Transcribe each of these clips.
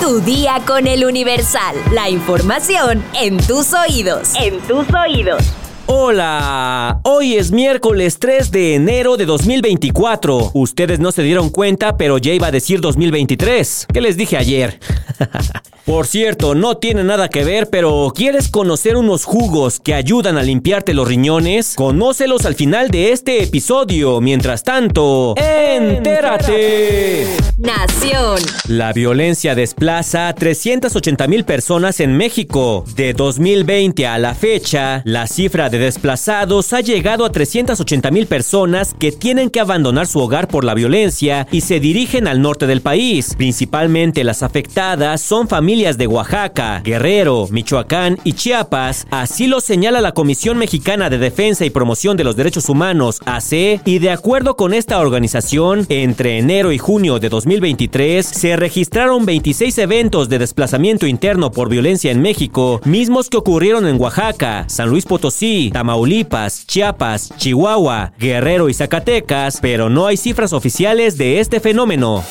Tu día con el Universal. La información en tus oídos. En tus oídos. Hola, hoy es miércoles 3 de enero de 2024. Ustedes no se dieron cuenta, pero ya iba a decir 2023. ¿Qué les dije ayer? Por cierto, no tiene nada que ver, pero ¿quieres conocer unos jugos que ayudan a limpiarte los riñones? Conócelos al final de este episodio. Mientras tanto, ¡entérate! Nación. La violencia desplaza a 380 mil personas en México. De 2020 a la fecha, la cifra de desplazados ha llegado a 380 mil personas que tienen que abandonar su hogar por la violencia y se dirigen al norte del país. Principalmente las afectadas son familias de Oaxaca, Guerrero, Michoacán y Chiapas, así lo señala la Comisión Mexicana de Defensa y Promoción de los Derechos Humanos, AC, y de acuerdo con esta organización, entre enero y junio de 2023 se registraron 26 eventos de desplazamiento interno por violencia en México, mismos que ocurrieron en Oaxaca, San Luis Potosí, Tamaulipas, Chiapas, Chihuahua, Guerrero y Zacatecas, pero no hay cifras oficiales de este fenómeno.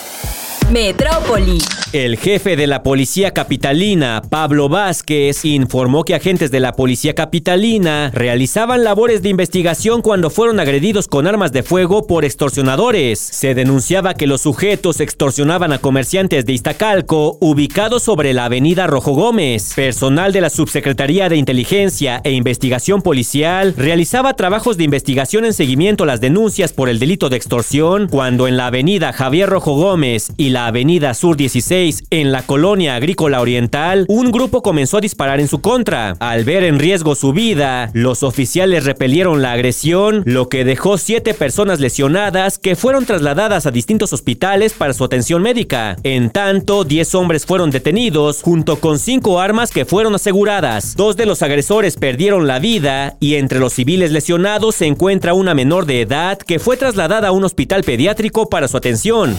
Metrópoli. El jefe de la policía capitalina, Pablo Vázquez, informó que agentes de la policía capitalina realizaban labores de investigación cuando fueron agredidos con armas de fuego por extorsionadores. Se denunciaba que los sujetos extorsionaban a comerciantes de Iztacalco, ubicados sobre la avenida Rojo Gómez. Personal de la Subsecretaría de Inteligencia e Investigación Policial realizaba trabajos de investigación en seguimiento a las denuncias por el delito de extorsión cuando en la avenida Javier Rojo Gómez y la avenida Sur 16 en la colonia agrícola oriental, un grupo comenzó a disparar en su contra. Al ver en riesgo su vida, los oficiales repelieron la agresión, lo que dejó siete personas lesionadas que fueron trasladadas a distintos hospitales para su atención médica. En tanto, 10 hombres fueron detenidos, junto con cinco armas que fueron aseguradas. Dos de los agresores perdieron la vida y entre los civiles lesionados se encuentra una menor de edad que fue trasladada a un hospital pediátrico para su atención.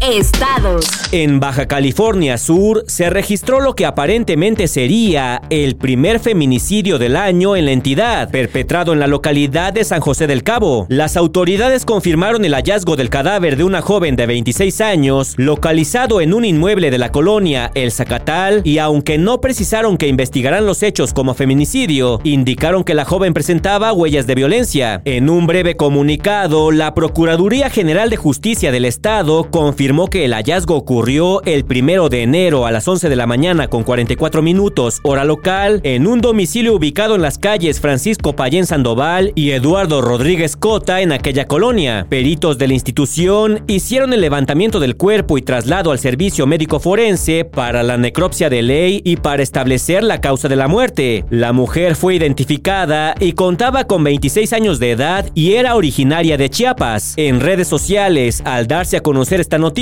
Estados. En Baja California Sur se registró lo que aparentemente sería el primer feminicidio del año en la entidad, perpetrado en la localidad de San José del Cabo. Las autoridades confirmaron el hallazgo del cadáver de una joven de 26 años, localizado en un inmueble de la colonia El Zacatal, y aunque no precisaron que investigarán los hechos como feminicidio, indicaron que la joven presentaba huellas de violencia. En un breve comunicado, la Procuraduría General de Justicia del Estado confirmó afirmó que el hallazgo ocurrió el primero de enero a las 11 de la mañana con 44 minutos, hora local, en un domicilio ubicado en las calles Francisco Payén Sandoval y Eduardo Rodríguez Cota en aquella colonia. Peritos de la institución hicieron el levantamiento del cuerpo y traslado al servicio médico forense para la necropsia de ley y para establecer la causa de la muerte. La mujer fue identificada y contaba con 26 años de edad y era originaria de Chiapas. En redes sociales, al darse a conocer esta noticia,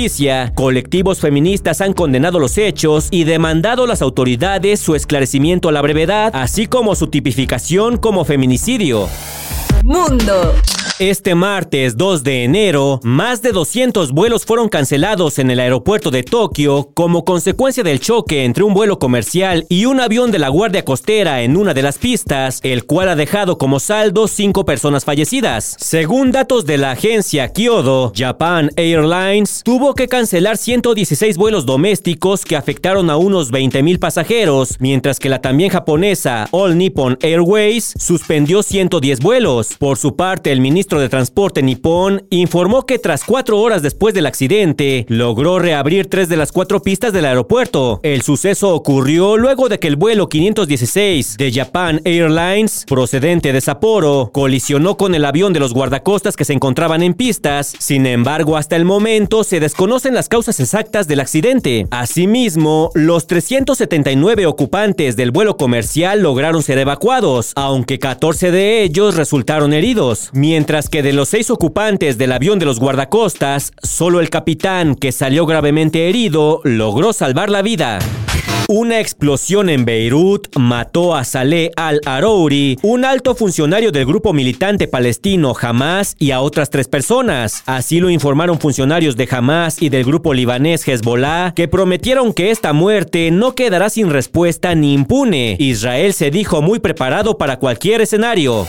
colectivos feministas han condenado los hechos y demandado a las autoridades su esclarecimiento a la brevedad, así como su tipificación como feminicidio. Mundo. Este martes 2 de enero, más de 200 vuelos fueron cancelados en el aeropuerto de Tokio como consecuencia del choque entre un vuelo comercial y un avión de la Guardia Costera en una de las pistas, el cual ha dejado como saldo cinco personas fallecidas. Según datos de la agencia Kyodo, Japan Airlines tuvo que cancelar 116 vuelos domésticos que afectaron a unos 20.000 pasajeros, mientras que la también japonesa All Nippon Airways suspendió 110 vuelos. Por su parte, el ministro ministro de Transporte nipón informó que tras cuatro horas después del accidente, logró reabrir tres de las cuatro pistas del aeropuerto. El suceso ocurrió luego de que el vuelo 516 de Japan Airlines, procedente de Sapporo, colisionó con el avión de los guardacostas que se encontraban en pistas. Sin embargo, hasta el momento se desconocen las causas exactas del accidente. Asimismo, los 379 ocupantes del vuelo comercial lograron ser evacuados, aunque 14 de ellos resultaron heridos, mientras que de los seis ocupantes del avión de los guardacostas, solo el capitán, que salió gravemente herido, logró salvar la vida. Una explosión en Beirut mató a Saleh al-Arouri, un alto funcionario del grupo militante palestino Hamas y a otras tres personas. Así lo informaron funcionarios de Hamas y del grupo libanés Hezbollah, que prometieron que esta muerte no quedará sin respuesta ni impune. Israel se dijo muy preparado para cualquier escenario.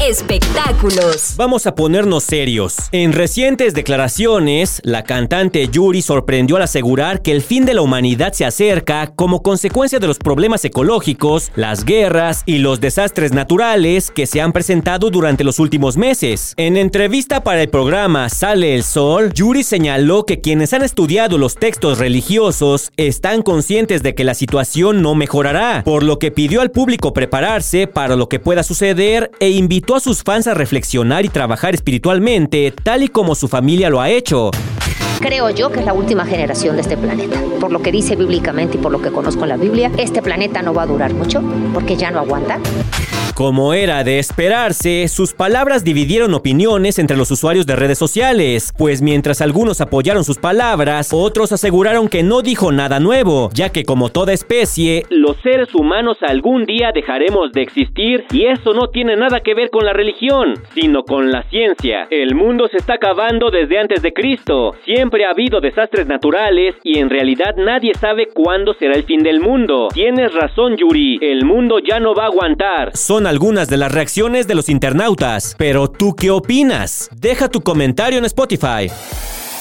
Espectáculos. Vamos a ponernos serios. En recientes declaraciones, la cantante Yuri sorprendió al asegurar que el fin de la humanidad se acerca como consecuencia de los problemas ecológicos, las guerras y los desastres naturales que se han presentado durante los últimos meses. En entrevista para el programa Sale el Sol, Yuri señaló que quienes han estudiado los textos religiosos están conscientes de que la situación no mejorará, por lo que pidió al público prepararse para lo que pueda suceder e invitó a sus fans a reflexionar y trabajar espiritualmente, tal y como su familia lo ha hecho. Creo yo que es la última generación de este planeta. Por lo que dice bíblicamente y por lo que conozco en la Biblia, este planeta no va a durar mucho porque ya no aguanta. Como era de esperarse, sus palabras dividieron opiniones entre los usuarios de redes sociales, pues mientras algunos apoyaron sus palabras, otros aseguraron que no dijo nada nuevo, ya que como toda especie, los seres humanos algún día dejaremos de existir y eso no tiene nada que ver con la religión, sino con la ciencia. El mundo se está acabando desde antes de Cristo, siempre ha habido desastres naturales y en realidad nadie sabe cuándo será el fin del mundo. Tienes razón Yuri, el mundo ya no va a aguantar. Son algunas de las reacciones de los internautas. Pero tú qué opinas? Deja tu comentario en Spotify.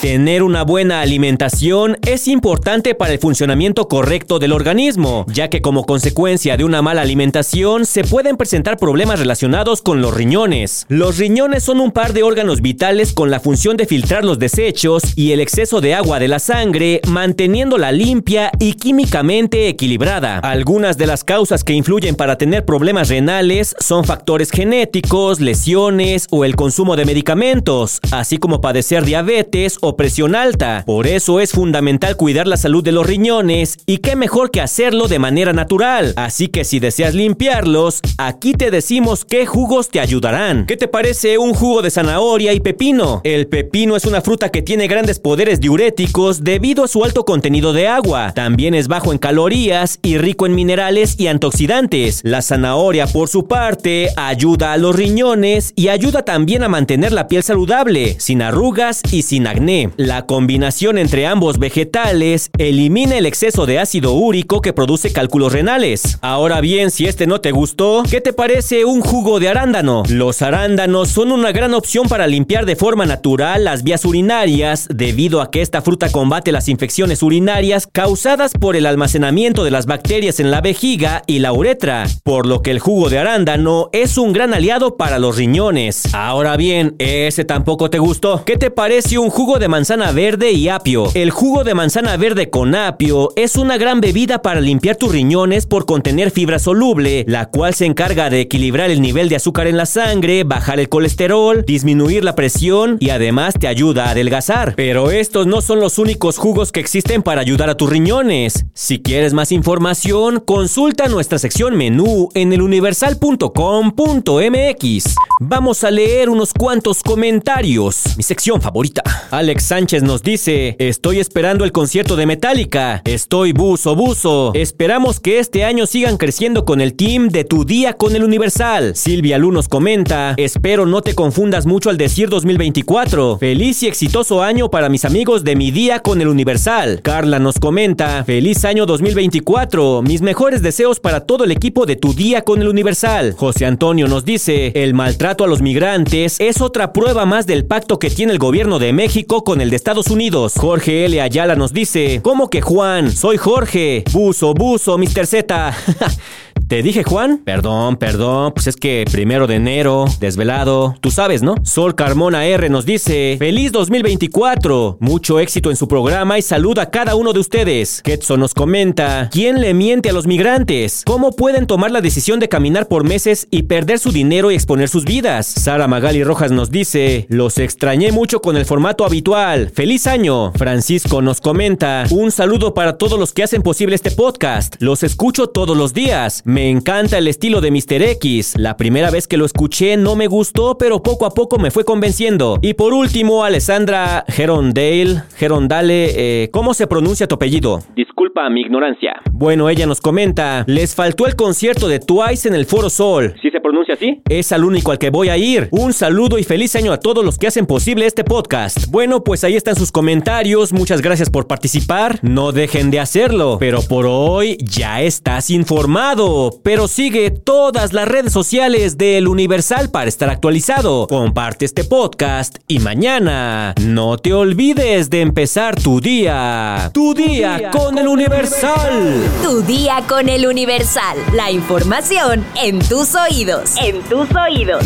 Tener una buena alimentación es importante para el funcionamiento correcto del organismo, ya que como consecuencia de una mala alimentación se pueden presentar problemas relacionados con los riñones. Los riñones son un par de órganos vitales con la función de filtrar los desechos y el exceso de agua de la sangre, manteniéndola limpia y químicamente equilibrada. Algunas de las causas que influyen para tener problemas renales son factores genéticos, lesiones o el consumo de medicamentos, así como padecer diabetes o presión alta. Por eso es fundamental cuidar la salud de los riñones y qué mejor que hacerlo de manera natural. Así que si deseas limpiarlos, aquí te decimos qué jugos te ayudarán. ¿Qué te parece un jugo de zanahoria y pepino? El pepino es una fruta que tiene grandes poderes diuréticos debido a su alto contenido de agua. También es bajo en calorías y rico en minerales y antioxidantes. La zanahoria, por su parte, ayuda a los riñones y ayuda también a mantener la piel saludable, sin arrugas y sin acné. La combinación entre ambos vegetales elimina el exceso de ácido úrico que produce cálculos renales. Ahora bien, si este no te gustó, ¿qué te parece un jugo de arándano? Los arándanos son una gran opción para limpiar de forma natural las vías urinarias debido a que esta fruta combate las infecciones urinarias causadas por el almacenamiento de las bacterias en la vejiga y la uretra, por lo que el jugo de arándano es un gran aliado para los riñones. Ahora bien, ese tampoco te gustó. ¿Qué te parece un jugo de manzana verde y apio. El jugo de manzana verde con apio es una gran bebida para limpiar tus riñones por contener fibra soluble, la cual se encarga de equilibrar el nivel de azúcar en la sangre, bajar el colesterol, disminuir la presión y además te ayuda a adelgazar. Pero estos no son los únicos jugos que existen para ayudar a tus riñones. Si quieres más información, consulta nuestra sección menú en eluniversal.com.mx. Vamos a leer unos cuantos comentarios. Mi sección favorita. Alex Sánchez nos dice, estoy esperando el concierto de Metallica, estoy buzo buzo, esperamos que este año sigan creciendo con el team de tu día con el Universal. Silvia Lu nos comenta, espero no te confundas mucho al decir 2024, feliz y exitoso año para mis amigos de mi día con el Universal. Carla nos comenta, feliz año 2024, mis mejores deseos para todo el equipo de tu día con el Universal. José Antonio nos dice, el maltrato a los migrantes es otra prueba más del pacto que tiene el gobierno de México con el de Estados Unidos. Jorge L. Ayala nos dice, ¿cómo que Juan? Soy Jorge. Buzo, buzo, Mr. Z. ¿Te dije Juan? Perdón, perdón, pues es que primero de enero, desvelado, tú sabes, ¿no? Sol Carmona R nos dice, feliz 2024, mucho éxito en su programa y saluda a cada uno de ustedes. Ketso nos comenta, ¿quién le miente a los migrantes? ¿Cómo pueden tomar la decisión de caminar por meses y perder su dinero y exponer sus vidas? Sara Magali Rojas nos dice, los extrañé mucho con el formato habitual, feliz año. Francisco nos comenta, un saludo para todos los que hacen posible este podcast, los escucho todos los días. Me encanta el estilo de Mr. X. La primera vez que lo escuché no me gustó, pero poco a poco me fue convenciendo. Y por último, Alessandra Gerondale, Gerondale, eh, ¿cómo se pronuncia tu apellido? Disculpa disculpa mi ignorancia. Bueno, ella nos comenta, les faltó el concierto de Twice en el Foro Sol. ¿Sí se pronuncia así? Es al único al que voy a ir. Un saludo y feliz año a todos los que hacen posible este podcast. Bueno, pues ahí están sus comentarios. Muchas gracias por participar. No dejen de hacerlo. Pero por hoy ya estás informado. Pero sigue todas las redes sociales del Universal para estar actualizado. Comparte este podcast y mañana no te olvides de empezar tu día. Tu día, con, el Universal. Tu día con el Universal. La información en tus oídos. En tus oídos.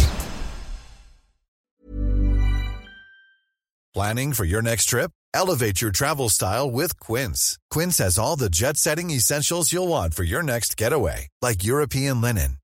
Planning for your next trip? Elevate your travel style with Quince. Quince has all the jet setting essentials you'll want for your next getaway, like European linen,